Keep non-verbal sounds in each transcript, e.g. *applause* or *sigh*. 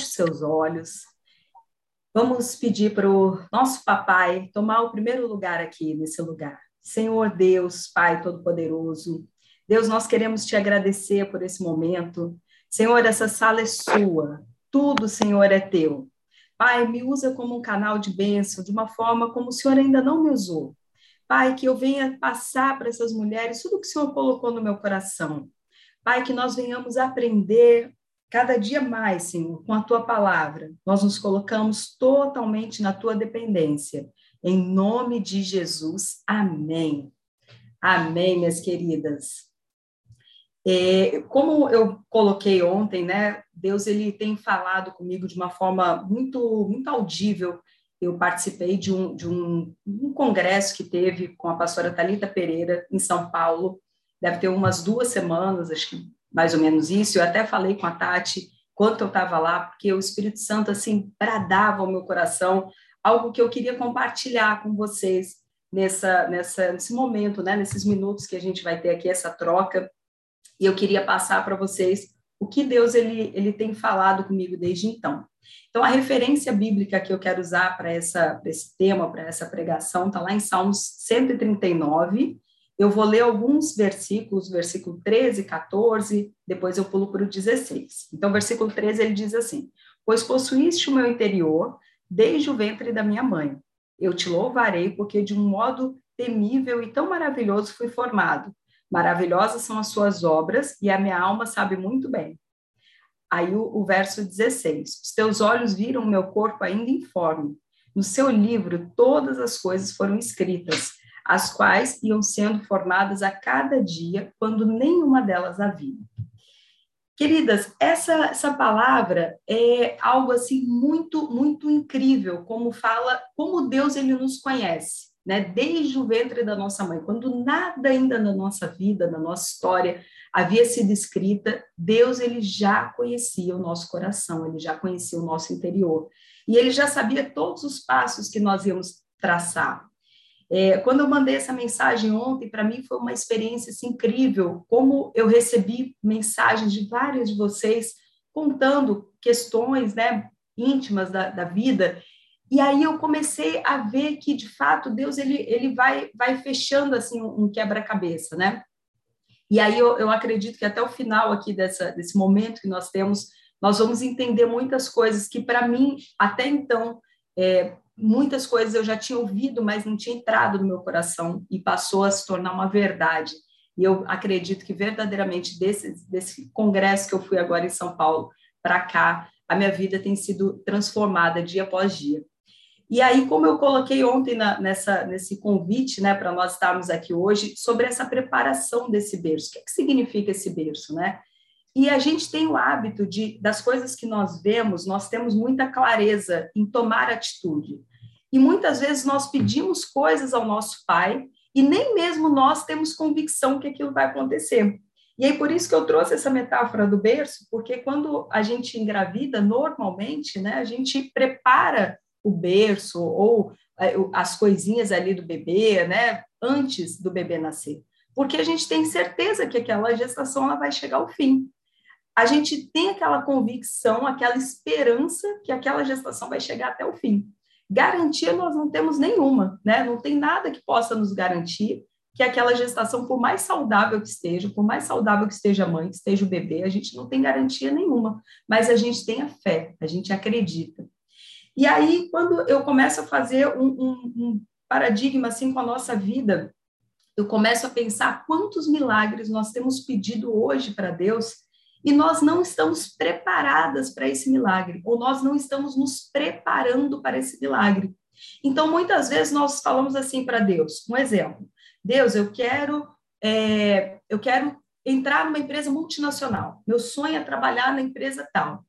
seus olhos. Vamos pedir para o nosso papai tomar o primeiro lugar aqui nesse lugar. Senhor Deus, Pai Todo-Poderoso, Deus, nós queremos te agradecer por esse momento. Senhor, essa sala é sua, tudo, Senhor, é teu. Pai, me usa como um canal de bênção, de uma forma como o Senhor ainda não me usou. Pai, que eu venha passar para essas mulheres tudo que o Senhor colocou no meu coração. Pai, que nós venhamos aprender cada dia mais, Senhor, com a tua palavra. Nós nos colocamos totalmente na tua dependência. Em nome de Jesus, amém. Amém, minhas queridas. É, como eu coloquei ontem, né, Deus ele tem falado comigo de uma forma muito muito audível. Eu participei de um, de um, um congresso que teve com a pastora Talita Pereira em São Paulo. Deve ter umas duas semanas, acho que mais ou menos isso. Eu até falei com a Tati quando eu estava lá, porque o Espírito Santo assim bradava ao meu coração algo que eu queria compartilhar com vocês nessa, nessa nesse momento, né, nesses minutos que a gente vai ter aqui essa troca. E eu queria passar para vocês o que Deus ele, ele tem falado comigo desde então. Então, a referência bíblica que eu quero usar para esse tema, para essa pregação, está lá em Salmos 139, eu vou ler alguns versículos, versículo 13, 14, depois eu pulo para o 16. Então, versículo 13, ele diz assim: Pois possuíste o meu interior desde o ventre da minha mãe. Eu te louvarei, porque de um modo temível e tão maravilhoso fui formado. Maravilhosas são as suas obras, e a minha alma sabe muito bem. Aí o, o verso 16: Os teus olhos viram o meu corpo ainda informe. No seu livro, todas as coisas foram escritas as quais iam sendo formadas a cada dia, quando nenhuma delas havia. Queridas, essa, essa palavra é algo assim muito, muito incrível, como fala, como Deus ele nos conhece, né? Desde o ventre da nossa mãe, quando nada ainda na nossa vida, na nossa história havia sido escrita, Deus ele já conhecia o nosso coração, ele já conhecia o nosso interior. E ele já sabia todos os passos que nós íamos traçar. É, quando eu mandei essa mensagem ontem, para mim foi uma experiência assim, incrível, como eu recebi mensagens de vários de vocês contando questões né, íntimas da, da vida, e aí eu comecei a ver que, de fato, Deus ele, ele vai, vai fechando assim um quebra-cabeça, né? E aí eu, eu acredito que até o final aqui dessa, desse momento que nós temos, nós vamos entender muitas coisas que, para mim, até então, é, muitas coisas eu já tinha ouvido, mas não tinha entrado no meu coração e passou a se tornar uma verdade. E eu acredito que verdadeiramente desse, desse congresso que eu fui agora em São Paulo para cá, a minha vida tem sido transformada dia após dia. E aí, como eu coloquei ontem na, nessa, nesse convite, né, para nós estarmos aqui hoje, sobre essa preparação desse berço. O que, é que significa esse berço, né? E a gente tem o hábito de, das coisas que nós vemos, nós temos muita clareza em tomar atitude. E muitas vezes nós pedimos coisas ao nosso pai e nem mesmo nós temos convicção que aquilo vai acontecer. E aí por isso que eu trouxe essa metáfora do berço, porque quando a gente engravida, normalmente, né, a gente prepara o berço ou é, as coisinhas ali do bebê, né, antes do bebê nascer, porque a gente tem certeza que aquela gestação ela vai chegar ao fim a gente tem aquela convicção, aquela esperança que aquela gestação vai chegar até o fim. Garantia nós não temos nenhuma, né? Não tem nada que possa nos garantir que aquela gestação, por mais saudável que esteja, por mais saudável que esteja a mãe, que esteja o bebê, a gente não tem garantia nenhuma, mas a gente tem a fé, a gente acredita. E aí, quando eu começo a fazer um, um, um paradigma assim com a nossa vida, eu começo a pensar quantos milagres nós temos pedido hoje para Deus e nós não estamos preparadas para esse milagre, ou nós não estamos nos preparando para esse milagre. Então, muitas vezes nós falamos assim para Deus, um exemplo, Deus, eu quero, é, eu quero entrar numa empresa multinacional, meu sonho é trabalhar na empresa tal.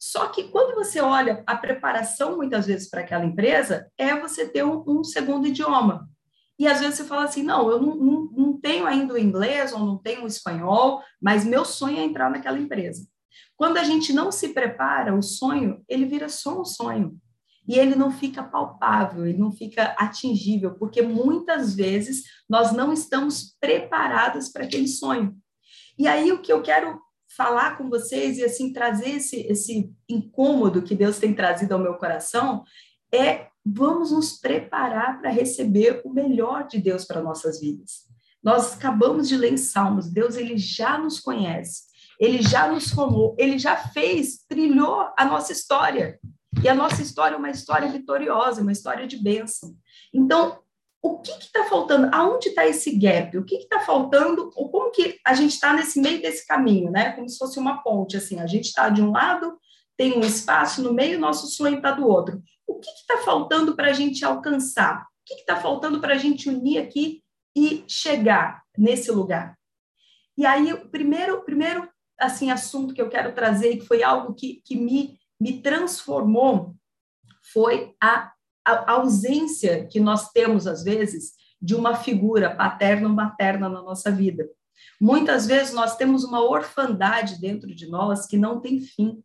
Só que quando você olha a preparação, muitas vezes, para aquela empresa, é você ter um, um segundo idioma. E às vezes você fala assim: não, eu não, não, não tenho ainda o inglês ou não tenho o espanhol, mas meu sonho é entrar naquela empresa. Quando a gente não se prepara, o sonho, ele vira só um sonho. E ele não fica palpável, ele não fica atingível, porque muitas vezes nós não estamos preparadas para aquele sonho. E aí o que eu quero falar com vocês e assim trazer esse, esse incômodo que Deus tem trazido ao meu coração é vamos nos preparar para receber o melhor de Deus para nossas vidas. Nós acabamos de ler em Salmos, Deus ele já nos conhece, ele já nos formou, ele já fez, trilhou a nossa história. E a nossa história é uma história vitoriosa, uma história de bênção. Então, o que está faltando? Aonde está esse gap? O que está faltando? Ou como que a gente está nesse meio desse caminho, né? Como se fosse uma ponte, assim. A gente está de um lado, tem um espaço no meio, nosso sonho está do outro. O que está faltando para a gente alcançar? O que está faltando para a gente unir aqui e chegar nesse lugar? E aí, o primeiro, primeiro assim, assunto que eu quero trazer, que foi algo que, que me, me transformou, foi a a ausência que nós temos, às vezes, de uma figura paterna ou materna na nossa vida. Muitas vezes nós temos uma orfandade dentro de nós que não tem fim.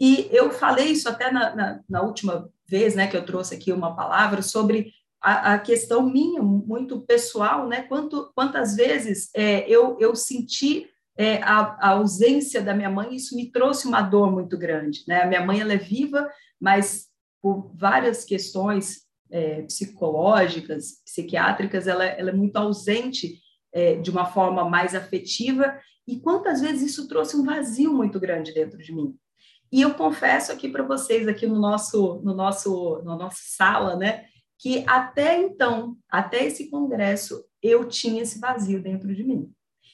E eu falei isso até na, na, na última vez né, que eu trouxe aqui uma palavra sobre a, a questão minha, muito pessoal, né? Quanto, quantas vezes é, eu, eu senti é, a, a, ausência da minha mãe, isso me trouxe uma dor muito grande. Né? A minha mãe ela é viva, mas por várias questões é, psicológicas, psiquiátricas, ela, ela, é muito ausente é, de uma forma mais afetiva, e quantas vezes isso trouxe um vazio muito grande dentro de mim. E eu confesso aqui para vocês, aqui no nosso, no nosso, na nossa sala, né, que até então, até esse congresso, eu tinha esse vazio dentro de mim.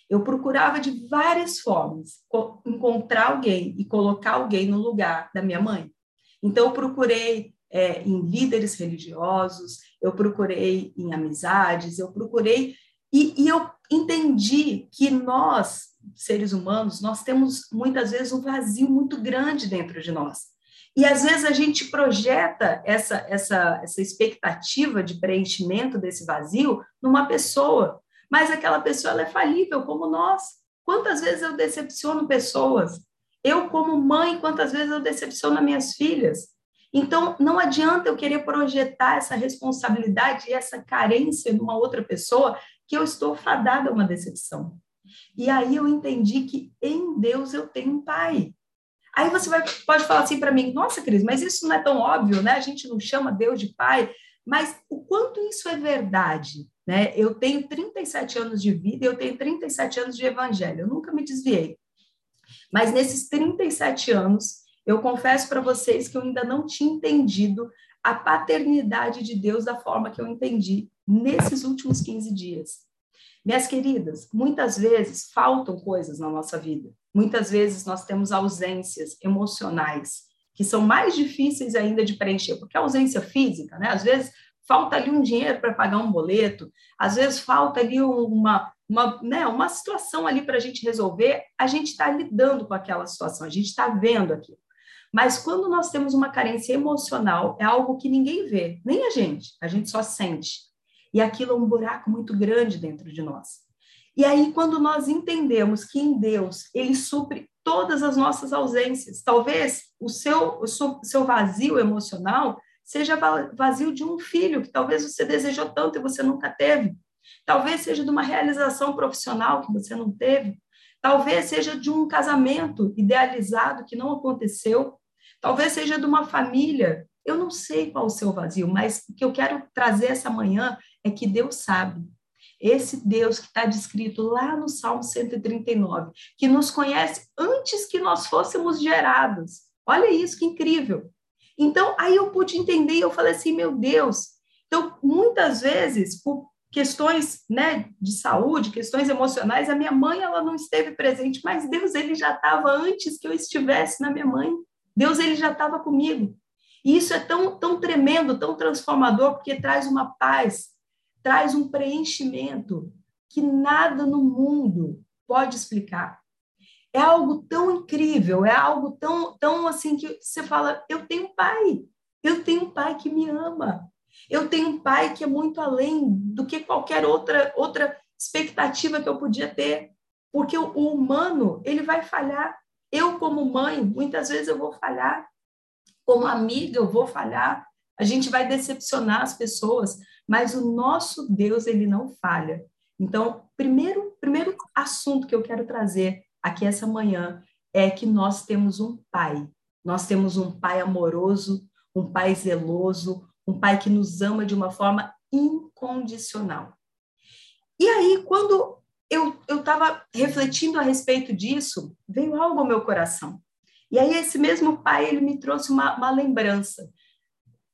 Eu procurava de várias formas encontrar alguém e colocar alguém no lugar da minha mãe. Então, eu procurei é, em líderes religiosos, eu procurei em amizades, eu procurei, e, e eu entendi que nós, seres humanos, nós temos muitas vezes um vazio muito grande dentro de nós. E às vezes a gente projeta essa, essa, essa expectativa de preenchimento desse vazio numa pessoa, mas aquela pessoa ela é falível, como nós. Quantas vezes eu decepciono pessoas? Eu, como mãe, quantas vezes eu decepciono minhas filhas? Então, não adianta eu querer projetar essa responsabilidade e essa carência numa outra pessoa que eu estou fadada a uma decepção. E aí eu entendi que em Deus eu tenho um pai. Aí você vai, pode falar assim para mim, nossa, Cris, mas isso não é tão óbvio, né? A gente não chama Deus de pai, mas o quanto isso é verdade, né? Eu tenho 37 anos de vida, eu tenho 37 anos de evangelho, eu nunca me desviei. Mas nesses 37 anos, eu confesso para vocês que eu ainda não tinha entendido a paternidade de Deus da forma que eu entendi nesses últimos 15 dias. Minhas queridas, muitas vezes faltam coisas na nossa vida. Muitas vezes nós temos ausências emocionais que são mais difíceis ainda de preencher, porque a ausência física, né? Às vezes falta ali um dinheiro para pagar um boleto, às vezes falta ali uma, uma, né, uma situação ali para a gente resolver, a gente está lidando com aquela situação, a gente está vendo aquilo. Mas quando nós temos uma carência emocional, é algo que ninguém vê, nem a gente, a gente só sente. E aquilo é um buraco muito grande dentro de nós. E aí, quando nós entendemos que em Deus Ele supre todas as nossas ausências, talvez o seu, o seu vazio emocional seja vazio de um filho que talvez você desejou tanto e você nunca teve. Talvez seja de uma realização profissional que você não teve. Talvez seja de um casamento idealizado que não aconteceu. Talvez seja de uma família. Eu não sei qual o seu vazio, mas o que eu quero trazer essa manhã é que Deus sabe. Esse Deus que está descrito lá no Salmo 139, que nos conhece antes que nós fôssemos gerados. Olha isso, que incrível. Então, aí eu pude entender e eu falei assim, meu Deus. Então, muitas vezes, por questões né, de saúde, questões emocionais, a minha mãe ela não esteve presente, mas Deus ele já estava antes que eu estivesse na minha mãe. Deus ele já estava comigo. E isso é tão, tão tremendo, tão transformador, porque traz uma paz, traz um preenchimento que nada no mundo pode explicar. É algo tão incrível, é algo tão, tão assim que você fala: eu tenho um pai, eu tenho um pai que me ama, eu tenho um pai que é muito além do que qualquer outra outra expectativa que eu podia ter, porque o, o humano ele vai falhar, eu, como mãe, muitas vezes eu vou falhar. Como amiga, eu vou falhar. A gente vai decepcionar as pessoas, mas o nosso Deus, ele não falha. Então, primeiro, primeiro assunto que eu quero trazer aqui essa manhã é que nós temos um pai. Nós temos um pai amoroso, um pai zeloso, um pai que nos ama de uma forma incondicional. E aí, quando eu estava refletindo a respeito disso, veio algo ao meu coração. E aí, esse mesmo pai, ele me trouxe uma, uma lembrança.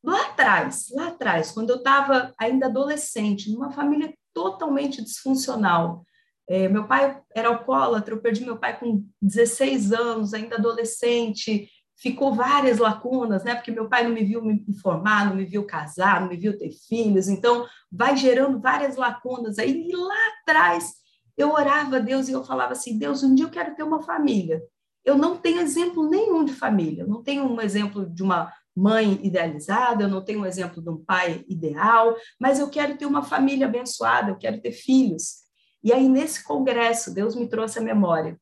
Lá atrás, lá atrás, quando eu estava ainda adolescente, numa família totalmente disfuncional, é, meu pai era alcoólatra, eu perdi meu pai com 16 anos, ainda adolescente, ficou várias lacunas, né? Porque meu pai não me viu me formar, não me viu casar, não me viu ter filhos, então vai gerando várias lacunas. Aí lá atrás eu orava a Deus e eu falava assim: Deus, um dia eu quero ter uma família. Eu não tenho exemplo nenhum de família, eu não tenho um exemplo de uma mãe idealizada, eu não tenho um exemplo de um pai ideal, mas eu quero ter uma família abençoada, eu quero ter filhos. E aí, nesse congresso, Deus me trouxe a memória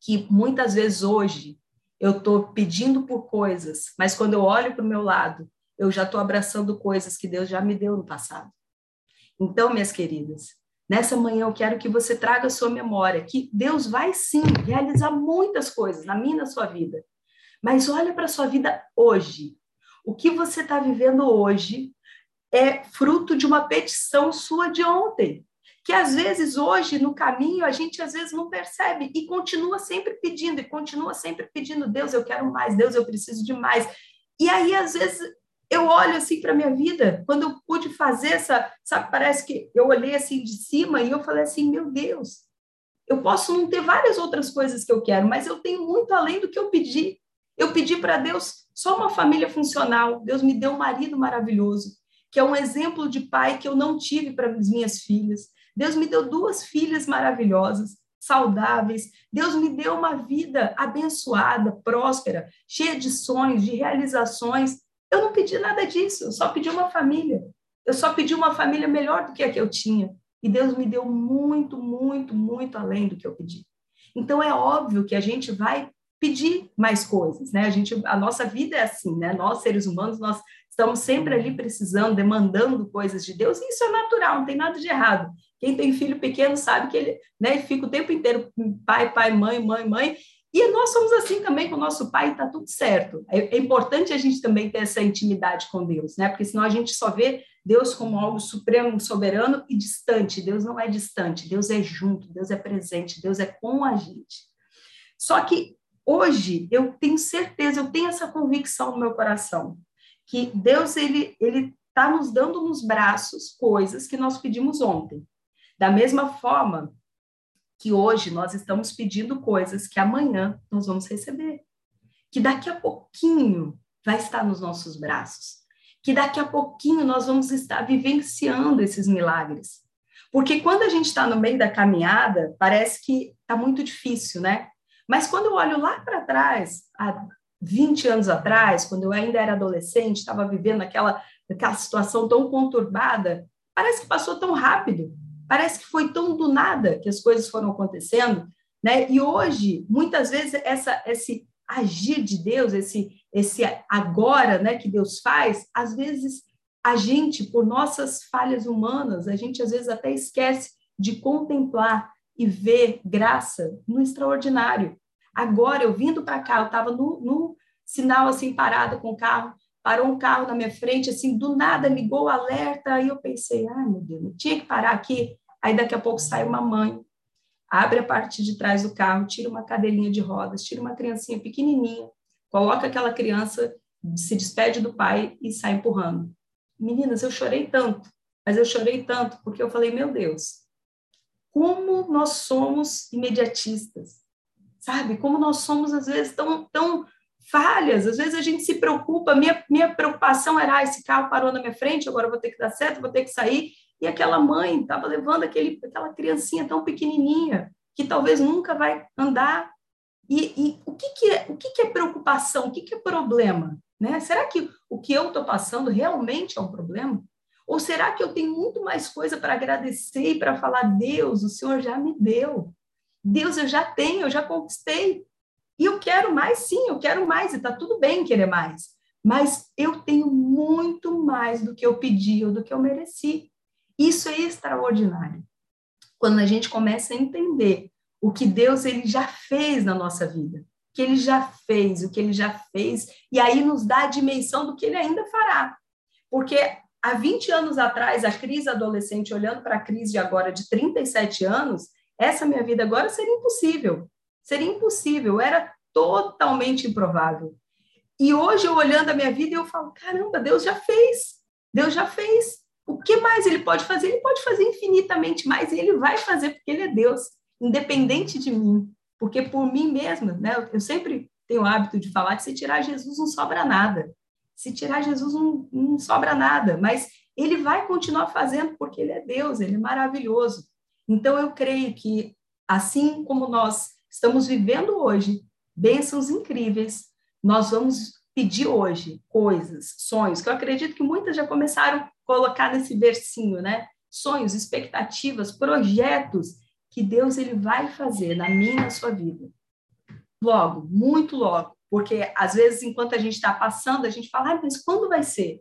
que muitas vezes hoje eu estou pedindo por coisas, mas quando eu olho para o meu lado, eu já estou abraçando coisas que Deus já me deu no passado. Então, minhas queridas, nessa manhã eu quero que você traga a sua memória que Deus vai sim realizar muitas coisas na minha e na sua vida. Mas olha para a sua vida hoje. O que você está vivendo hoje é fruto de uma petição sua de ontem que às vezes hoje no caminho a gente às vezes não percebe e continua sempre pedindo e continua sempre pedindo Deus eu quero mais Deus eu preciso de mais e aí às vezes eu olho assim para minha vida quando eu pude fazer essa sabe parece que eu olhei assim de cima e eu falei assim meu Deus eu posso não ter várias outras coisas que eu quero mas eu tenho muito além do que eu pedi eu pedi para Deus só uma família funcional Deus me deu um marido maravilhoso que é um exemplo de pai que eu não tive para as minhas filhas Deus me deu duas filhas maravilhosas, saudáveis. Deus me deu uma vida abençoada, próspera, cheia de sonhos, de realizações. Eu não pedi nada disso, eu só pedi uma família. Eu só pedi uma família melhor do que a que eu tinha. E Deus me deu muito, muito, muito além do que eu pedi. Então é óbvio que a gente vai pedir mais coisas, né? A gente, a nossa vida é assim, né? Nós seres humanos, nós estamos sempre ali precisando, demandando coisas de Deus, e isso é natural, não tem nada de errado. Quem tem filho pequeno sabe que ele né, fica o tempo inteiro pai, pai, mãe, mãe, mãe. E nós somos assim também com o nosso pai, está tudo certo. É, é, importante a gente também ter essa intimidade com Deus, né? Porque senão a gente só vê Deus como algo supremo, soberano e distante. Deus não é distante, Deus é junto, Deus é presente, Deus é com a gente. Só que hoje eu tenho certeza, eu tenho essa convicção no meu coração que Deus ele ele está nos dando nos braços coisas que nós pedimos ontem. Da mesma forma que hoje nós estamos pedindo coisas que amanhã nós vamos receber, que daqui a pouquinho vai estar nos nossos braços, que daqui a pouquinho nós vamos estar vivenciando esses milagres. Porque quando a gente está no meio da caminhada, parece que está muito difícil, né? Mas quando eu olho lá para trás, há 20 anos atrás, quando eu ainda era adolescente, estava vivendo aquela, aquela situação tão conturbada, parece que passou tão rápido. Parece que foi tão do nada que as coisas foram acontecendo, né? E hoje, muitas vezes, essa, esse agir de Deus, esse, esse agora, né, que Deus faz, às vezes a gente, por nossas falhas humanas, a gente às vezes até esquece de contemplar e ver graça no extraordinário. Agora, eu vindo para cá, eu estava no, no, sinal assim, parado com o carro, parou um carro na minha frente, assim, do nada ligou o alerta, aí eu pensei, ai meu Deus, eu tinha que parar aqui. Aí daqui a pouco sai uma mãe, abre a parte de trás do carro, tira uma cadelinha de rodas, tira uma criancinha pequenininha, coloca aquela criança, se despede do pai e sai empurrando. Meninas, eu chorei tanto, mas eu chorei tanto porque eu falei, meu Deus, como nós somos imediatistas, sabe? Como nós somos, às vezes, tão, tão falhas, às vezes a gente se preocupa, minha, minha preocupação era, ah, esse carro parou na minha frente, agora vou ter que dar certo, vou ter que sair, e aquela mãe estava levando aquele, aquela criancinha tão pequenininha, que talvez nunca vai andar. E, e o, que, que, é, o que, que é preocupação? O que, que é problema? Né? Será que o que eu estou passando realmente é um problema? Ou será que eu tenho muito mais coisa para agradecer e para falar, Deus, o Senhor já me deu. Deus, eu já tenho, eu já conquistei. E eu quero mais, sim, eu quero mais, e está tudo bem querer mais. Mas eu tenho muito mais do que eu pedi ou do que eu mereci. Isso é extraordinário. Quando a gente começa a entender o que Deus ele já fez na nossa vida, que ele já fez, o que ele já fez, e aí nos dá a dimensão do que ele ainda fará. Porque há 20 anos atrás, a crise adolescente, olhando para a crise de agora de 37 anos, essa minha vida agora seria impossível. Seria impossível, era totalmente improvável. E hoje eu olhando a minha vida, eu falo, caramba, Deus já fez. Deus já fez. O que mais ele pode fazer? Ele pode fazer infinitamente mais, e ele vai fazer porque ele é Deus, independente de mim. Porque por mim mesma, né? Eu sempre tenho o hábito de falar que se tirar Jesus não sobra nada. Se tirar Jesus não, não sobra nada, mas ele vai continuar fazendo porque ele é Deus, ele é maravilhoso. Então eu creio que assim como nós estamos vivendo hoje bênçãos incríveis, nós vamos pedir hoje coisas, sonhos, que eu acredito que muitas já começaram a colocar nesse versinho, né? Sonhos, expectativas, projetos que Deus ele vai fazer na minha e na sua vida. Logo, muito logo, porque às vezes enquanto a gente está passando, a gente fala, ah, mas quando vai ser?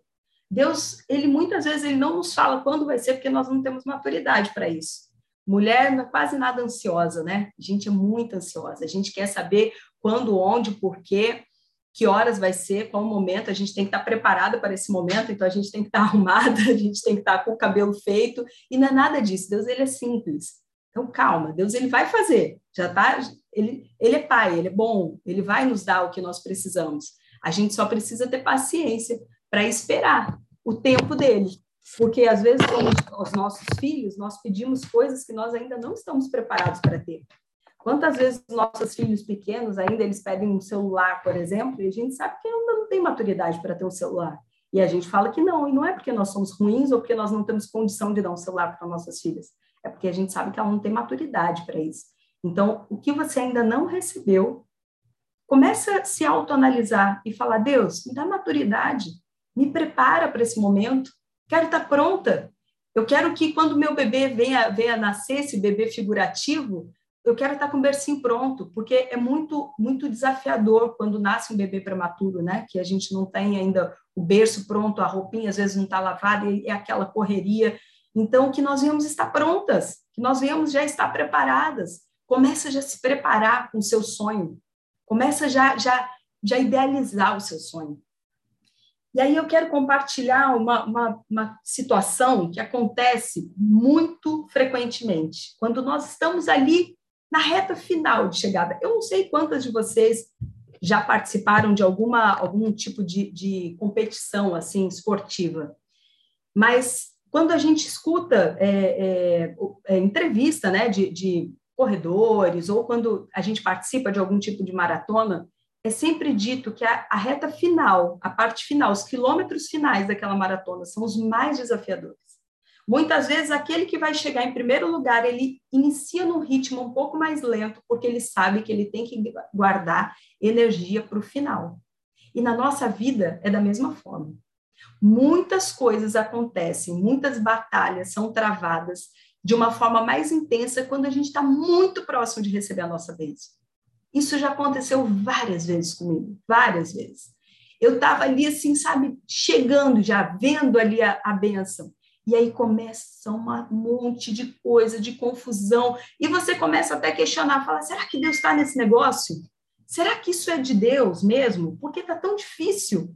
Deus, ele muitas vezes ele não nos fala quando vai ser, porque nós não temos maturidade para isso. Mulher não é quase nada ansiosa, né? A gente é muito ansiosa. A gente quer saber quando, onde, por quê, que horas vai ser, qual o momento. A gente tem que estar preparada para esse momento, então a gente tem que estar *laughs* arrumada, a gente tem que estar com o cabelo feito. E não é nada disso. Deus ele é simples. Então calma, Deus ele vai fazer. Já tá, ele, ele é pai, ele é bom, ele vai nos dar o que nós precisamos. A gente só precisa ter paciência para esperar o tempo dele. Porque às vezes, com os nossos filhos, nós pedimos coisas que nós ainda não estamos preparados para ter. Quantas vezes nossos filhos pequenos ainda eles pedem um celular, por exemplo, e a gente sabe que ainda não tem maturidade para ter um celular. E a gente fala que não, e não é porque nós somos ruins ou porque nós não temos condição de dar um celular para nossas filhas, é porque a gente sabe que ela não tem maturidade para isso. Então, o que você ainda não recebeu, começa a se autoanalisar e falar: Deus, me dá maturidade, me prepara para esse momento, quero estar pronta. Eu quero que quando meu bebê venha, venha nascer, esse bebê figurativo, eu quero estar com o bercinho pronto, porque é muito muito desafiador quando nasce um bebê prematuro, né? Que a gente não tem ainda o berço pronto, a roupinha às vezes não está lavada é aquela correria. Então, que nós venhamos estar prontas, que nós venhamos já estar preparadas. Começa já a se preparar com o seu sonho. Começa já já já idealizar o seu sonho. E aí eu quero compartilhar uma, uma, uma, situação que acontece muito frequentemente, quando nós estamos ali na reta final de chegada. Eu não sei quantas de vocês já participaram de alguma algum tipo de, de competição assim esportiva, mas quando a gente escuta é, é, é, entrevista né, de, de corredores ou quando a gente participa de algum tipo de maratona, é sempre dito que a, a, reta final, a parte final, os quilômetros finais daquela maratona são os mais desafiadores. Muitas vezes, aquele que vai chegar em primeiro lugar, ele inicia num ritmo um pouco mais lento, porque ele sabe que ele tem que guardar energia para o final. E na nossa vida é da mesma forma. Muitas coisas acontecem, muitas batalhas são travadas de uma forma mais intensa quando a gente está muito próximo de receber a nossa bênção. Isso já aconteceu várias vezes comigo, várias vezes. Eu estava ali assim, sabe, chegando já, vendo ali a, a benção. E aí começa um monte de coisa, de confusão. E você começa até a questionar, falar, será que Deus está nesse negócio? Será que isso é de Deus mesmo? Porque está tão difícil.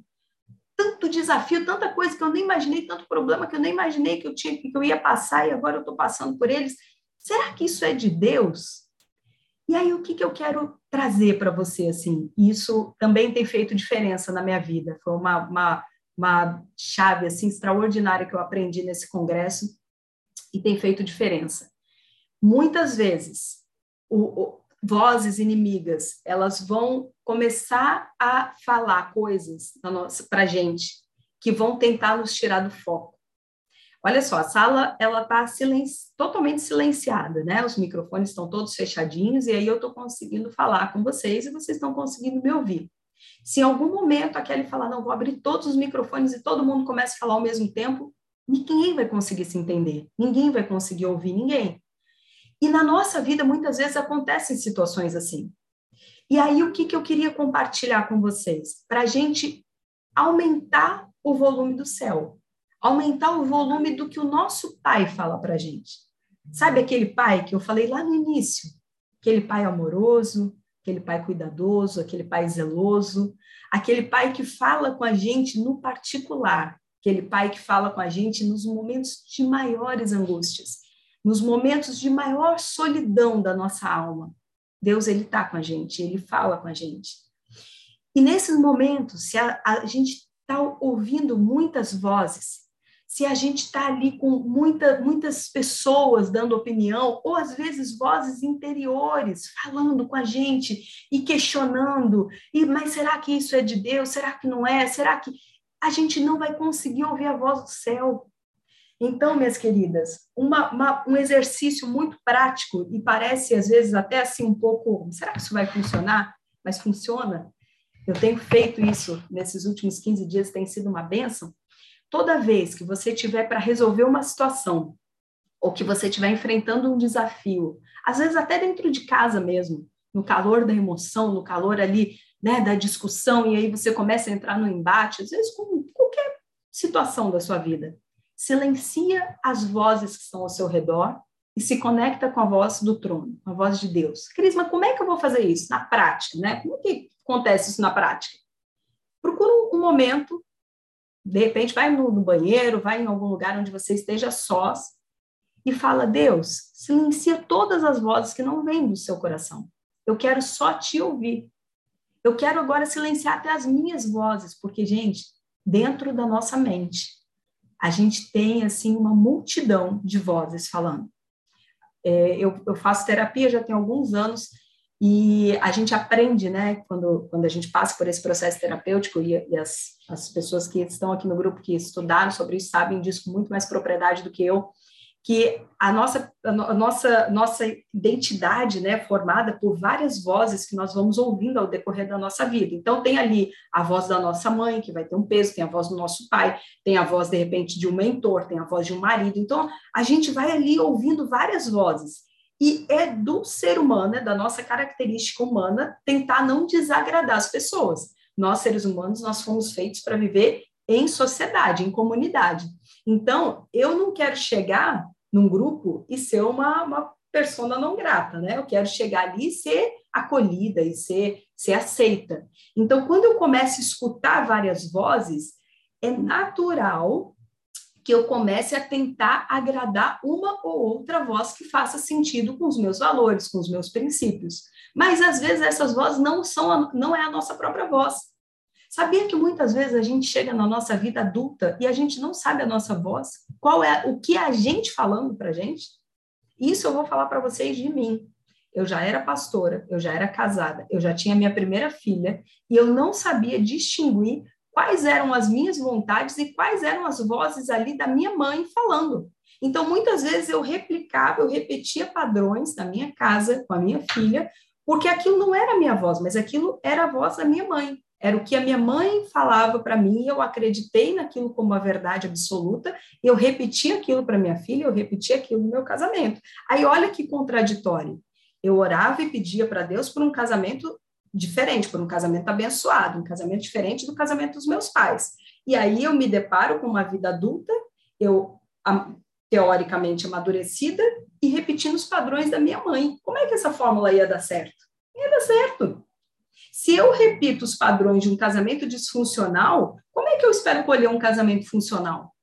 Tanto desafio, tanta coisa que eu nem imaginei, tanto problema que eu nem imaginei que eu tinha que eu ia passar e agora eu estou passando por eles. Será que isso é de Deus? E aí, o que, que eu quero trazer para você, assim? Isso também tem feito diferença na minha vida. Foi uma, uma, uma chave, assim, extraordinária que eu aprendi nesse congresso e tem feito diferença. Muitas vezes, o, o, vozes inimigas, elas vão começar a falar coisas para gente que vão tentar nos tirar do foco. Olha só, a sala ela está silenci totalmente silenciada, né? Os microfones estão todos fechadinhos e aí eu estou conseguindo falar com vocês e vocês estão conseguindo me ouvir. Se em algum momento a Kelly falar, não, vou abrir todos os microfones e todo mundo começa a falar ao mesmo tempo, ninguém vai conseguir se entender, ninguém vai conseguir ouvir ninguém. E na nossa vida, muitas vezes, acontecem situações assim. E aí, o que, que eu queria compartilhar com vocês? Para a gente aumentar o volume do céu aumentar o volume do que o nosso pai fala para a gente. Sabe aquele pai que eu falei lá no início? aquele pai amoroso, aquele pai cuidadoso, aquele pai zeloso, aquele pai que fala com a gente no particular, aquele pai que fala com a gente nos momentos de maiores angústias, nos momentos de maior solidão da nossa alma. Deus ele está com a gente, ele fala com a gente. E nesses momentos, se a, a gente está ouvindo muitas vozes, se a gente está ali com muita, muitas pessoas dando opinião, ou às vezes vozes interiores falando com a gente e questionando, e mas será que isso é de Deus? Será que não é? Será que a gente não vai conseguir ouvir a voz do céu? Então, minhas queridas, uma, uma, um exercício muito prático e parece às vezes até assim um pouco, será que isso vai funcionar? Mas funciona. Eu tenho feito isso nesses últimos 15 dias, tem sido uma benção toda vez que você tiver para resolver uma situação, ou que você estiver enfrentando um desafio, às vezes até dentro de casa mesmo, no calor da emoção, no calor ali, né, da discussão, e aí você começa a entrar no embate, às vezes com qualquer situação da sua vida. Silencia as vozes que estão ao seu redor e se conecta com a voz do trono, com a voz de Deus. Cris, mas como é que eu vou fazer isso na prática, né? Como que acontece isso na prática? Procura um momento de repente, vai no, banheiro, vai em algum lugar onde você esteja sós e fala: Deus, silencia todas as vozes que não vêm do seu coração. Eu quero só te ouvir. Eu quero agora silenciar até as minhas vozes, porque, gente, dentro da nossa mente, a gente tem, assim, uma multidão de vozes falando. É, eu, eu faço terapia já tem alguns anos e a gente aprende, né, quando, quando a gente passa por esse processo terapêutico, e, e as, as pessoas que estão aqui no grupo que estudaram sobre isso sabem disso com muito mais propriedade do que eu, que a nossa, a nossa, nossa identidade né, formada por várias vozes que nós vamos ouvindo ao decorrer da nossa vida. Então, tem ali a voz da nossa mãe, que vai ter um peso, tem a voz do nosso pai, tem a voz, de repente, de um mentor, tem a voz de um marido. Então, a gente vai ali ouvindo várias vozes. E é do ser humano, é da nossa característica humana, tentar não desagradar as pessoas. Nós, seres humanos, nós fomos feitos para viver em sociedade, em comunidade. Então, eu não quero chegar num grupo e ser uma, uma persona não grata, né? Eu quero chegar ali e ser acolhida e ser, ser aceita. Então, quando eu começo a escutar várias vozes, é natural que eu comece a tentar agradar uma ou outra voz que faça sentido com os meus valores, com os meus princípios. Mas às vezes essas vozes não são a, não é a nossa própria voz. Sabia que muitas vezes a gente chega na nossa vida adulta e a gente não sabe a nossa voz? Qual é o que a gente falando para gente? Isso eu vou falar para vocês de mim. Eu já era pastora, eu já era casada, eu já tinha minha primeira filha e eu não sabia distinguir quais eram as minhas vontades e quais eram as vozes ali da minha mãe falando. Então, muitas vezes eu replicava, eu repetia padrões da minha casa com a minha filha, porque aquilo não era a minha voz, mas aquilo era a voz da minha mãe. Era o que a minha mãe falava para mim, eu acreditei naquilo como a verdade absoluta, eu repetia aquilo para minha filha, eu repetia aquilo no meu casamento. Aí olha que contraditório. Eu orava e pedia para Deus por um casamento diferente, por um casamento abençoado, um casamento diferente do casamento dos meus pais. E aí eu me deparo com uma vida adulta, eu teoricamente amadurecida e repetindo os padrões da minha mãe. Como é que essa fórmula ia dar certo? Ia dar certo. Se eu repito os padrões de um casamento disfuncional, como é que eu espero colher um casamento funcional?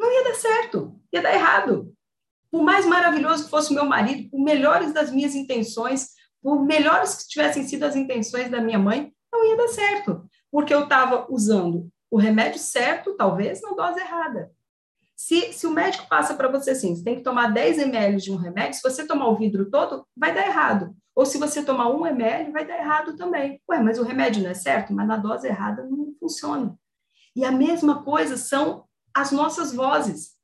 Não ia dar certo, ia dar errado. Por mais maravilhoso que fosse o meu marido, por melhores das minhas intenções, por melhores que tivessem sido as intenções da minha mãe, não ia dar certo, porque eu estava usando o remédio certo, talvez na dose errada. Se, se o médico passa para você assim, você tem que tomar 10 ml de um remédio, se você tomar o vidro todo, vai dar errado. Ou se você tomar 1 ml, vai dar errado também. Ué, mas o remédio não é certo? Mas na dose errada não funciona. E a mesma coisa são as nossas vozes.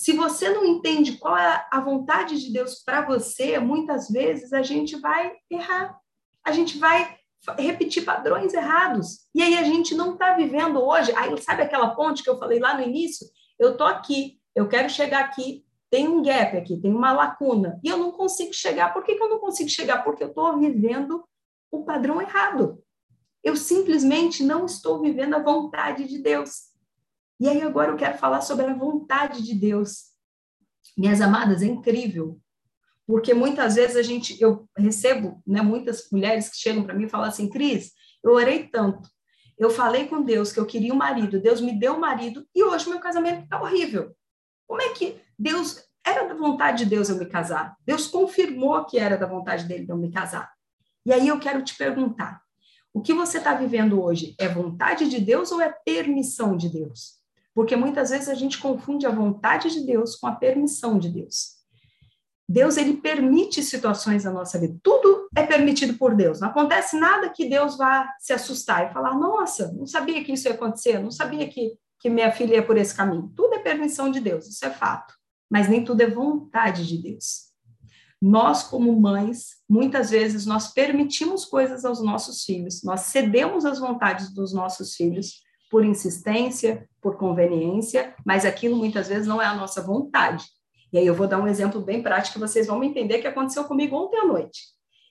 Se você não entende qual é a vontade de Deus para você, muitas vezes a gente vai errar. A gente vai repetir padrões errados. E aí a gente não está vivendo hoje. Aí sabe aquela ponte que eu falei lá no início? Eu tô aqui, eu quero chegar aqui, tem um gap aqui, tem uma lacuna, e eu não consigo chegar. Por que, que eu não consigo chegar? Porque eu estou vivendo o padrão errado. Eu simplesmente não estou vivendo a vontade de Deus. E aí agora eu quero falar sobre a vontade de Deus. Minhas amadas, é incrível, Porque muitas vezes a gente, eu recebo, né, muitas mulheres que chegam para mim e falam assim, Cris, eu orei tanto, eu falei com Deus que eu queria um marido, Deus me deu um marido e hoje meu casamento está horrível. Como é que Deus era da vontade de Deus eu me casar? Deus confirmou que era da vontade dele eu me casar. E aí eu quero te perguntar: o que você está vivendo hoje é vontade de Deus ou é permissão de Deus? Porque muitas vezes a gente confunde a vontade de Deus com a permissão de Deus. Deus ele permite situações na nossa vida. Tudo é permitido por Deus. Não acontece nada que Deus vá se assustar e falar: "Nossa, não sabia que isso ia acontecer, não sabia que que minha filha ia por esse caminho". Tudo é permissão de Deus, isso é fato. Mas nem tudo é vontade de Deus. Nós como mães, muitas vezes nós permitimos coisas aos nossos filhos, nós cedemos às vontades dos nossos filhos por insistência, por conveniência, mas aquilo muitas vezes não é a nossa vontade. E aí eu vou dar um exemplo bem prático vocês vão entender que aconteceu comigo ontem à noite.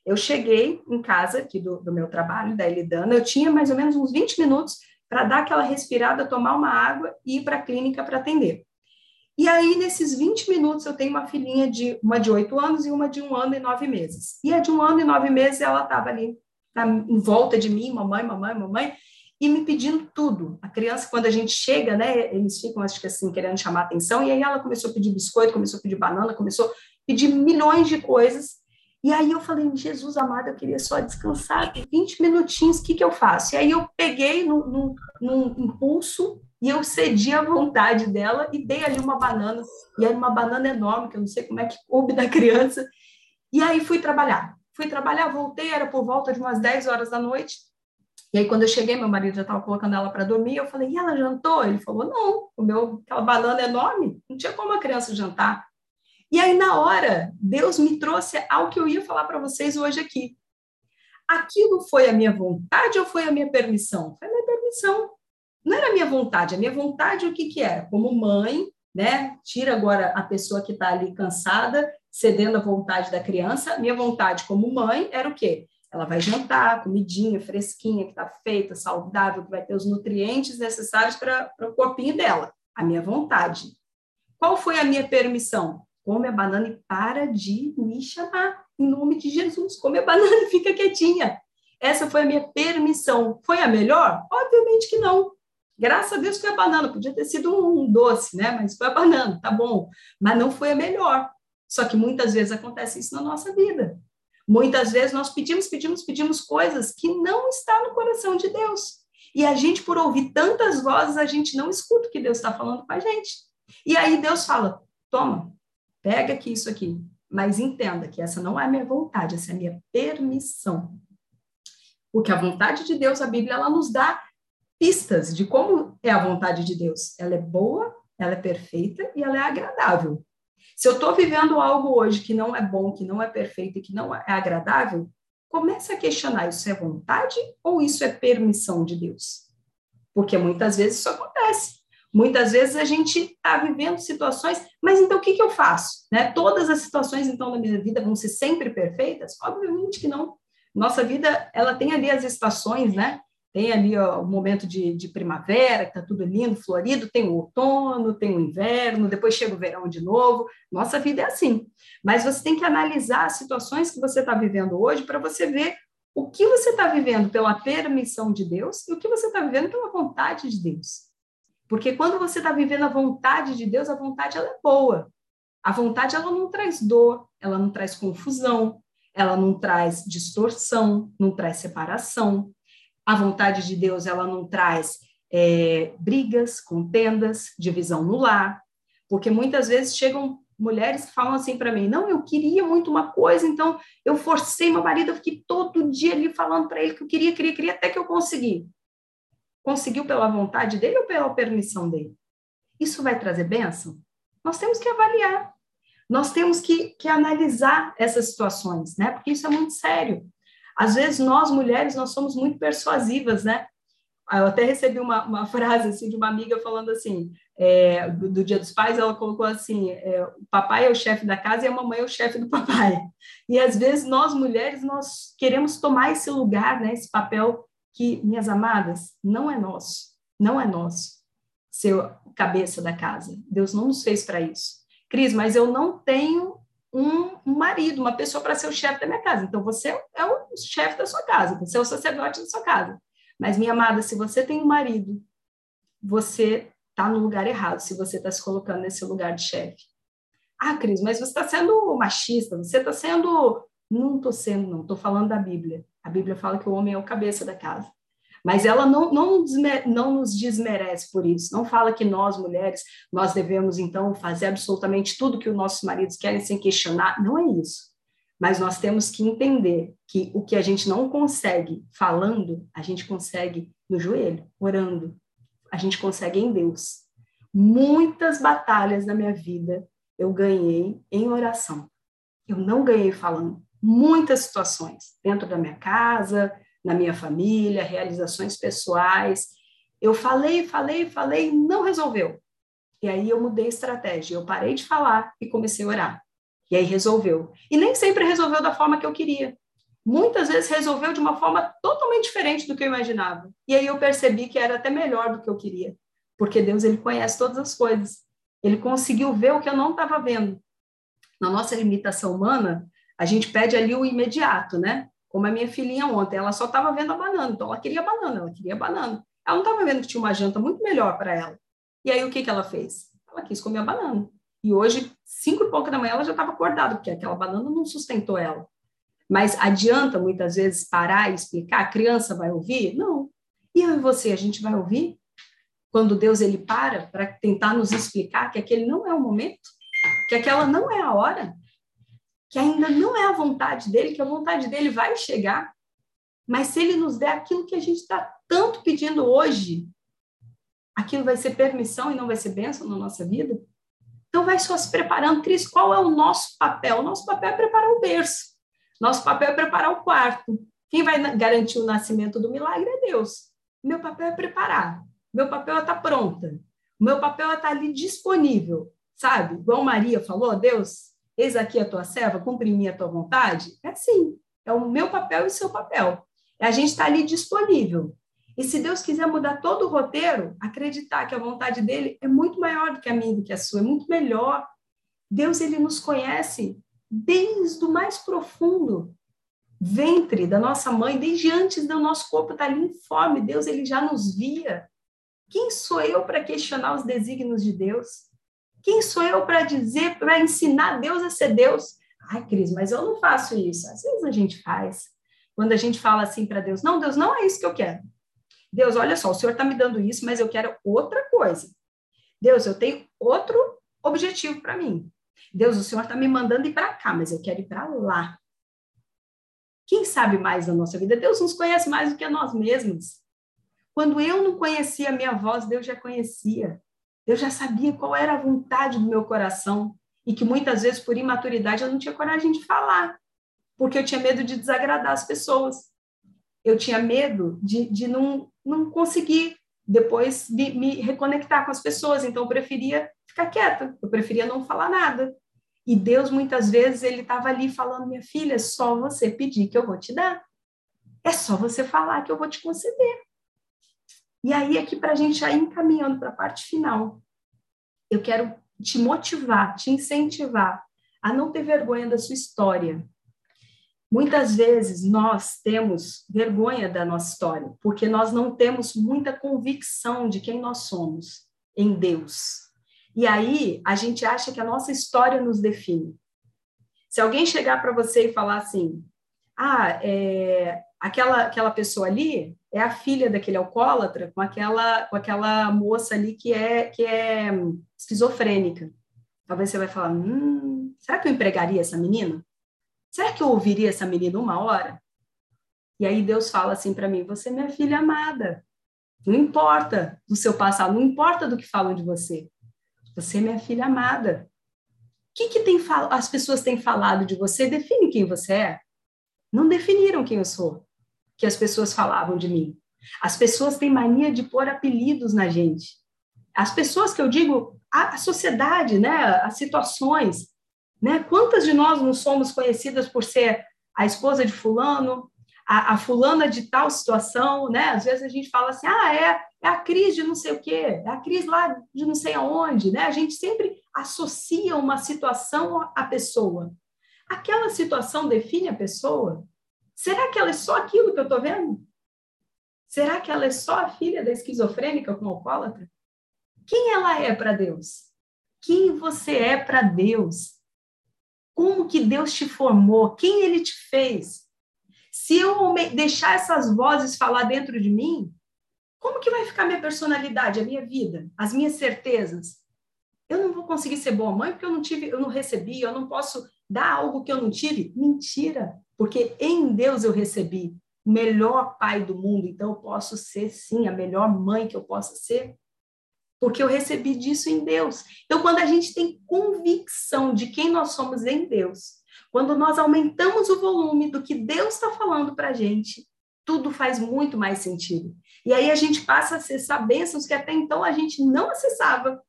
Eu cheguei em casa aqui do, do meu trabalho, da Elidana, eu tinha mais ou menos uns 20 minutos para dar aquela respirada, tomar uma água e ir para a clínica para atender. E aí, nesses 20 minutos, eu tenho uma filhinha de uma de 8 anos e uma de um ano e nove meses. E a de um ano e nove meses, ela estava ali em volta de mim, mamãe, mamãe, mamãe, e me pedindo tudo. A criança, quando a gente chega, né, eles ficam, acho que assim, querendo chamar atenção, e aí ela começou a pedir biscoito, começou a pedir banana, começou a pedir milhões de coisas. E aí eu falei, Jesus amado, eu queria só descansar 20 minutinhos, o que, que eu faço? E aí eu peguei no, num impulso e eu cedi à vontade dela e dei ali uma banana. E era uma banana enorme, que eu não sei como é que coube da criança. E aí fui trabalhar. Fui trabalhar, voltei, era por volta de umas 10 horas da noite. E aí, quando eu cheguei, meu marido já estava colocando ela para dormir. Eu falei, e ela jantou? Ele falou, não, o meu, aquela banana enorme, não tinha como a criança jantar. E aí, na hora, Deus me trouxe algo que eu ia falar para vocês hoje aqui. Aquilo foi a minha vontade ou foi a minha permissão? Foi a minha permissão. Não era a minha vontade. A minha vontade, o que, que era? Como mãe, né? Tira agora a pessoa que está ali cansada, cedendo a vontade da criança. Minha vontade como mãe era o quê? Ela vai jantar, comidinha fresquinha, que está feita, saudável, que vai ter os nutrientes necessários para o corpinho dela. A minha vontade. Qual foi a minha permissão? Come a banana e para de me chamar. Em nome de Jesus, come a *laughs* banana e fica quietinha. Essa foi a minha permissão. Foi a melhor? Obviamente que não. Graças a Deus foi a banana. Podia ter sido um doce, né? Mas foi a banana, tá bom. Mas não foi a melhor. Só que muitas vezes acontece isso na nossa vida. Muitas vezes nós pedimos, pedimos, pedimos coisas que não está no coração de Deus. E a gente, por ouvir tantas vozes, a gente não escuta o que Deus está falando com a gente. E aí Deus fala: toma, pega aqui isso aqui. Mas entenda que essa não é a minha vontade, essa é a minha permissão. Porque a vontade de Deus, a Bíblia, ela nos dá pistas de como é a vontade de Deus. Ela é boa, ela é perfeita e ela é agradável. Se eu estou vivendo algo hoje que não é bom, que não é perfeito e que não é agradável, comece a questionar: isso é vontade ou isso é permissão de Deus? Porque muitas vezes isso acontece. Muitas vezes a gente está vivendo situações, mas então o que, que eu faço? Né? Todas as situações, então, na minha vida vão ser sempre perfeitas? Obviamente que não. Nossa vida, ela tem ali as estações, né? Tem ali ó, o momento de, de primavera, que está tudo lindo, florido, tem o outono, tem o inverno, depois chega o verão de novo. Nossa vida é assim. Mas você tem que analisar as situações que você está vivendo hoje para você ver o que você está vivendo pela permissão de Deus e o que você está vivendo pela vontade de Deus. Porque quando você está vivendo a vontade de Deus, a vontade ela é boa. A vontade ela não traz dor, ela não traz confusão, ela não traz distorção, não traz separação, a vontade de Deus ela não traz é, brigas, contendas, divisão no lar, porque muitas vezes chegam mulheres que falam assim para mim: não, eu queria muito uma coisa, então eu forcei meu marido, eu fiquei todo dia ali falando para ele que eu queria, queria, queria, até que eu consegui. Conseguiu pela vontade dele ou pela permissão dele? Isso vai trazer bênção? Nós temos que avaliar. Nós temos que, que analisar essas situações, né? Porque isso é muito sério. Às vezes, nós mulheres, nós somos muito persuasivas, né? Eu até recebi uma, uma frase assim, de uma amiga falando assim, é, do, do, Dia dos Pais, ela colocou assim, é, o papai é o chefe da casa e a mamãe é o chefe do papai. E às vezes nós mulheres, nós queremos tomar esse lugar, né, esse papel que, minhas amadas, não é nosso, não é nosso, ser cabeça da casa. Deus não nos fez para isso. Cris, mas eu não tenho um, marido, uma pessoa para ser o chefe da minha casa. Então, você é o chefe da sua casa, você é o sacerdote da sua casa. Mas, minha amada, se você tem um marido, você está no lugar errado, se você está se colocando nesse lugar de chefe. Ah, Cris, mas você está sendo machista, você está sendo. Não estou sendo, não, estou falando da Bíblia. A Bíblia fala que o homem é o cabeça da casa. Mas ela não, não, não nos desmerece por isso, não fala que nós, mulheres, nós devemos, então, fazer absolutamente tudo que os nossos maridos querem sem questionar. Não é isso. Mas nós temos que entender que o que a gente não consegue falando, a gente consegue no joelho, orando. A gente consegue em Deus. Muitas batalhas na minha vida eu ganhei em oração. Eu não ganhei falando. Muitas situações dentro da minha casa, na minha família, realizações pessoais. Eu falei, falei, falei, não resolveu. E aí eu mudei estratégia. Eu parei de falar e comecei a orar. E aí resolveu. E nem sempre resolveu da forma que eu queria. Muitas vezes resolveu de uma forma totalmente diferente do que eu imaginava. E aí eu percebi que era até melhor do que eu queria. Porque Deus, ele conhece todas as coisas. Ele conseguiu ver o que eu não estava vendo. Na nossa limitação humana, a gente pede ali o imediato, né? Como a minha filhinha ontem, ela só estava vendo a banana, então ela queria banana, ela queria banana. Ela não estava vendo que tinha uma janta muito melhor para ela. E aí o que, que ela fez? Ela quis comer a banana. E hoje, cinco e pouco da manhã, ela já estava acordada, porque aquela banana não sustentou ela. Mas adianta muitas vezes parar e explicar? A criança vai ouvir? Não. E eu e você, a gente vai ouvir? Quando Deus ele para para tentar nos explicar que aquele não é o momento, que aquela não é a hora, que ainda não é a vontade dele, que a vontade dele vai chegar. Mas se ele nos der aquilo que a gente está tanto pedindo hoje, aquilo vai ser permissão e não vai ser bênção na nossa vida? Então vai só se preparando. Cris, qual é o nosso papel? O nosso papel é preparar o berço. Nosso papel é preparar o quarto. Quem vai garantir o nascimento do milagre é Deus. Meu papel é preparar. Meu papel é estar tá pronta. Meu papel é estar tá ali disponível, sabe? Igual Maria falou, Deus, eis aqui a tua serva, cumpre em mim a tua vontade? É assim, é o meu papel e o seu papel. A gente estar tá ali disponível. E se Deus quiser mudar todo o roteiro, acreditar que a vontade dele é muito maior do que a minha, do que a sua, é muito melhor. Deus, ele nos conhece desde o mais profundo ventre da nossa mãe, desde antes do nosso corpo estar ali informe. Deus, ele já nos via. Quem sou eu para questionar os desígnios de Deus? Quem sou eu para dizer, para ensinar Deus a ser Deus? Ai, Cris, mas eu não faço isso. Às vezes a gente faz. Quando a gente fala assim para Deus, não, Deus, não é isso que eu quero. Deus, olha só, o Senhor está me dando isso, mas eu quero outra coisa. Deus, eu tenho outro objetivo para mim. Deus, o Senhor está me mandando ir para cá, mas eu quero ir para lá. Quem sabe mais da nossa vida? Deus nos conhece mais do que nós mesmos. Quando eu não conhecia a minha voz, Deus já conhecia. Eu já sabia qual era a vontade do meu coração e que muitas vezes, por imaturidade, eu não tinha coragem de falar, porque eu tinha medo de desagradar as pessoas. Eu tinha medo de, de não, não conseguir depois me, me reconectar com as pessoas, então eu preferia ficar quieta, eu preferia não falar nada. E Deus, muitas vezes, ele estava ali falando: minha filha, é só você pedir que eu vou te dar. É só você falar que eu vou te conceder. E aí, aqui para a gente já encaminhando para a parte final, eu quero te motivar, te incentivar a não ter vergonha da sua história. Muitas vezes nós temos vergonha da nossa história, porque nós não temos muita convicção de quem nós somos em Deus. E aí a gente acha que a nossa história nos define. Se alguém chegar para você e falar assim, ah, é, aquela, aquela pessoa ali é a filha daquele alcoólatra com aquela, com aquela moça ali que é, que é esquizofrênica. Talvez você vai falar, hum, será que eu empregaria essa menina? Será que eu ouviria essa menina uma hora? E aí Deus fala assim para mim, você é minha filha amada. Não importa do seu passado, não importa do que falam de você. Você é minha filha amada. O que, que tem, as pessoas têm falado de você? Define quem você é. Não definiram quem eu sou que as pessoas falavam de mim. As pessoas têm mania de pôr apelidos na gente. As pessoas que eu digo, a, sociedade, né, as situações, né? Quantas de nós não somos conhecidas por ser a esposa de fulano, a, a, fulana de tal situação, né? Às vezes a gente fala assim, ah, é, é a Cris de não sei o quê, é a Cris lá de não sei aonde, né? A gente sempre associa uma situação à pessoa. Aquela situação define a pessoa? Será que ela é só aquilo que eu estou vendo? Será que ela é só a filha da esquizofrênica com alcoólatra? Quem ela é para Deus? Quem você é para Deus? Como que Deus te formou? Quem ele te fez? Se eu deixar essas vozes falar dentro de mim, como que vai ficar minha personalidade, a minha vida, as minhas certezas? Eu não vou conseguir ser boa mãe porque eu não tive, eu não recebi, eu não posso dar algo que eu não tive. Mentira, porque em Deus eu recebi o melhor pai do mundo, então eu posso ser sim a melhor mãe que eu possa ser, porque eu recebi disso em Deus. Então quando a gente tem convicção de quem nós somos em Deus, quando nós aumentamos o volume do que Deus está falando para a gente, tudo faz muito mais sentido. E aí a gente passa a acessar bênçãos que até então a gente não acessava.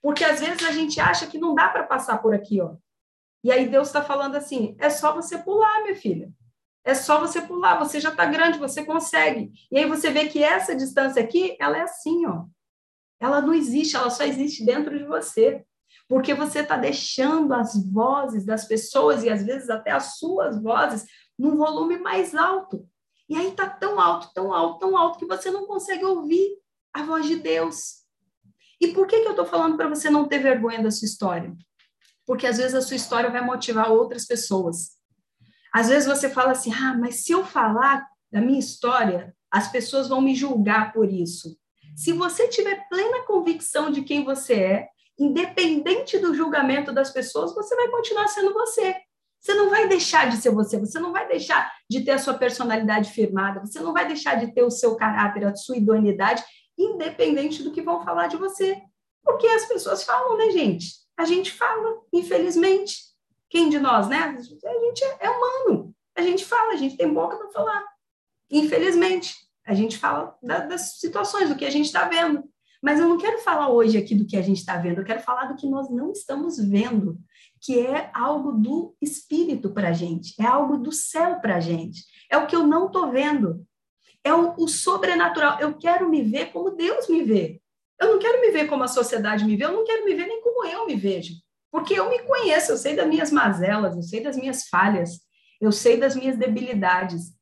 Porque às vezes a gente acha que não dá para passar por aqui, ó. E aí Deus está falando assim: é só você pular, minha filha. É só você pular, você já está grande, você consegue. E aí você vê que essa distância aqui, ela é assim, ó. Ela não existe, ela só existe dentro de você. Porque você está deixando as vozes das pessoas e às vezes até as suas vozes num volume mais alto. E aí está tão alto, tão alto, tão alto que você não consegue ouvir a voz de Deus. E por que, que eu estou falando para você não ter vergonha da sua história? Porque às vezes a sua história vai motivar outras pessoas. Às vezes você fala assim: ah, mas se eu falar da minha história, as pessoas vão me julgar por isso. Se você tiver plena convicção de quem você é, independente do julgamento das pessoas, você vai continuar sendo você. Você não vai deixar de ser você, você não vai deixar de ter a sua personalidade firmada, você não vai deixar de ter o seu caráter, a sua idoneidade, independente do que vão falar de você. Porque as pessoas falam, né, gente? A gente fala, infelizmente. Quem de nós, né? A gente é humano. A gente fala, a gente tem boca para falar. Infelizmente, a gente fala da, das situações, do que a gente está vendo. Mas eu não quero falar hoje aqui do que a gente está vendo, eu quero falar do que nós não estamos vendo, que é algo do espírito para a gente, é algo do céu para a gente, é o que eu não estou vendo, é o, o, sobrenatural. Eu quero me ver como Deus me vê. Eu não quero me ver como a sociedade me vê, eu não quero me ver nem como eu me vejo, porque eu me conheço, eu sei das minhas mazelas, eu sei das minhas falhas, eu sei das minhas debilidades,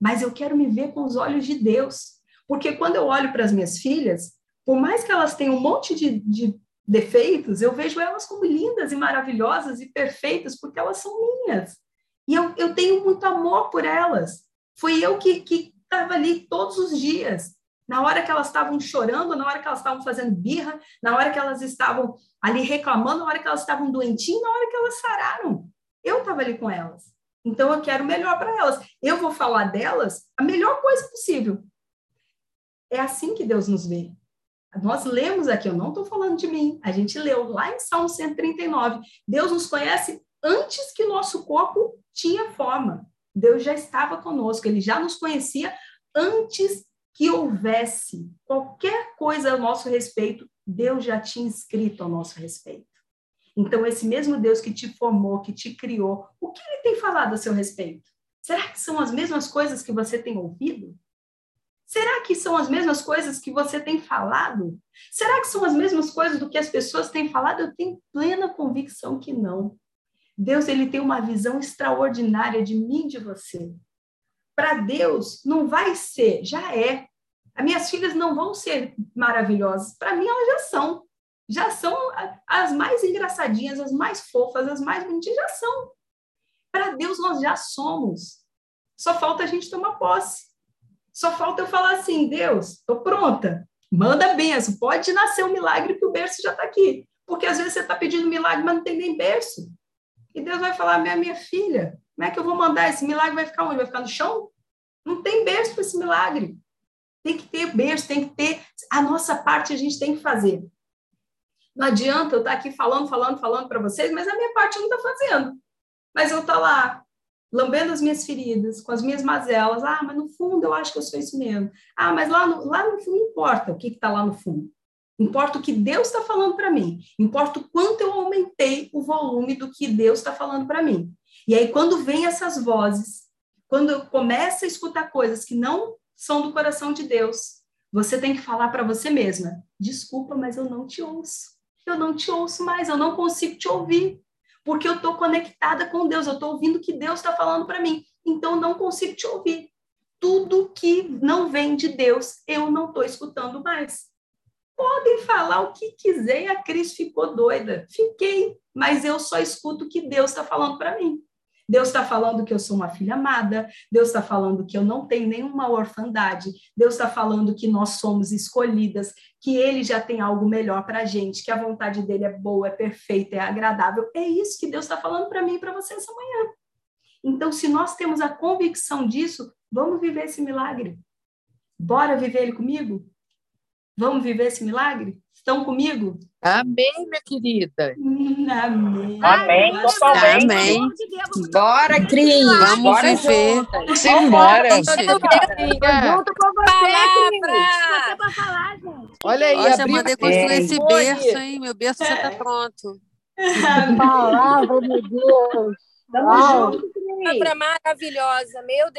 mas eu quero me ver com os olhos de Deus, porque quando eu olho para as minhas filhas, por mais que elas tenham um monte de, de defeitos, eu vejo elas como lindas e maravilhosas e perfeitas, porque elas são minhas. E eu, eu tenho muito amor por elas. Foi eu que estava ali todos os dias. Na hora que elas estavam chorando, na hora que elas estavam fazendo birra, na hora que elas estavam ali reclamando, na hora que elas estavam doentinhas, na hora que elas sararam. Eu estava ali com elas. Então eu quero o melhor para elas. Eu vou falar delas a melhor coisa possível. É assim que Deus nos vê. Nós lemos aqui, eu não estou falando de mim, a gente leu lá em Salmo 139. Deus nos conhece antes que nosso corpo tinha forma. Deus já estava conosco, ele já nos conhecia antes que houvesse qualquer coisa a nosso respeito, Deus já tinha escrito a nosso respeito. Então, esse mesmo Deus que te formou, que te criou, o que ele tem falado a seu respeito? Será que são as mesmas coisas que você tem ouvido? Será que são as mesmas coisas que você tem falado? Será que são as mesmas coisas do que as pessoas têm falado? Eu tenho plena convicção que não. Deus ele tem uma visão extraordinária de mim e de você. Para Deus não vai ser, já é. As minhas filhas não vão ser maravilhosas. Para mim elas já são. Já são as mais engraçadinhas, as mais fofas, as mais bonitinhas, já são. Para Deus nós já somos. Só falta a gente tomar posse. Só falta eu falar assim, Deus, estou pronta, manda benção, pode nascer um milagre que o berço já está aqui. Porque às vezes você está pedindo milagre, mas não tem nem berço. E Deus vai falar, minha, minha filha, como é que eu vou mandar? Esse milagre vai ficar onde? Vai ficar no chão? Não tem berço para esse milagre. Tem que ter berço, tem que ter. A nossa parte a gente tem que fazer. Não adianta eu estar tá aqui falando, falando, falando para vocês, mas a minha parte eu não está fazendo. Mas eu estou lá lambendo as minhas feridas, com as minhas mazelas. Ah, mas no fundo eu acho que eu sou isso mesmo. Ah, mas lá no, lá no fundo importa o que está lá no fundo. Importa o que Deus está falando para mim. Importa o quanto eu aumentei o volume do que Deus está falando para mim. E aí, quando vem essas vozes, quando eu começo a escutar coisas que não são do coração de Deus, você tem que falar para você mesma: desculpa, mas eu não te ouço. Eu não te ouço mais, eu não consigo te ouvir. porque eu estou conectada com Deus, eu estou ouvindo o que Deus está falando para mim. Então, não consigo te ouvir. Tudo que não vem de Deus, eu não estou escutando mais. Podem falar o que quiser, a Cris ficou doida. Fiquei, mas eu só escuto o que Deus está falando para mim. Deus está falando que eu sou uma filha amada, Deus está falando que eu não tenho nenhuma orfandade, Deus está falando que nós somos escolhidas, que Ele já tem algo melhor para a gente, que a vontade dele é boa, é perfeita, é agradável. É isso que Deus está falando para mim e para você essa manhã. Então, se nós temos a convicção disso, vamos viver esse milagre. Bora viver ele comigo? Vamos viver esse milagre? Estão comigo? Amém, minha querida. Amém. Amém, totalmente. Amém. Bora, Cris. Vamos Bora viver. Simbora. Junto com você, Cris. Palavra. Você falar, gente. Olha aí, Ó, já abriu mandei construir bem. esse berço, hein? Meu berço já tá pronto. Palavra, meu Deus. Tamo Uau. junto, Cris. Palavra maravilhosa, meu Deus.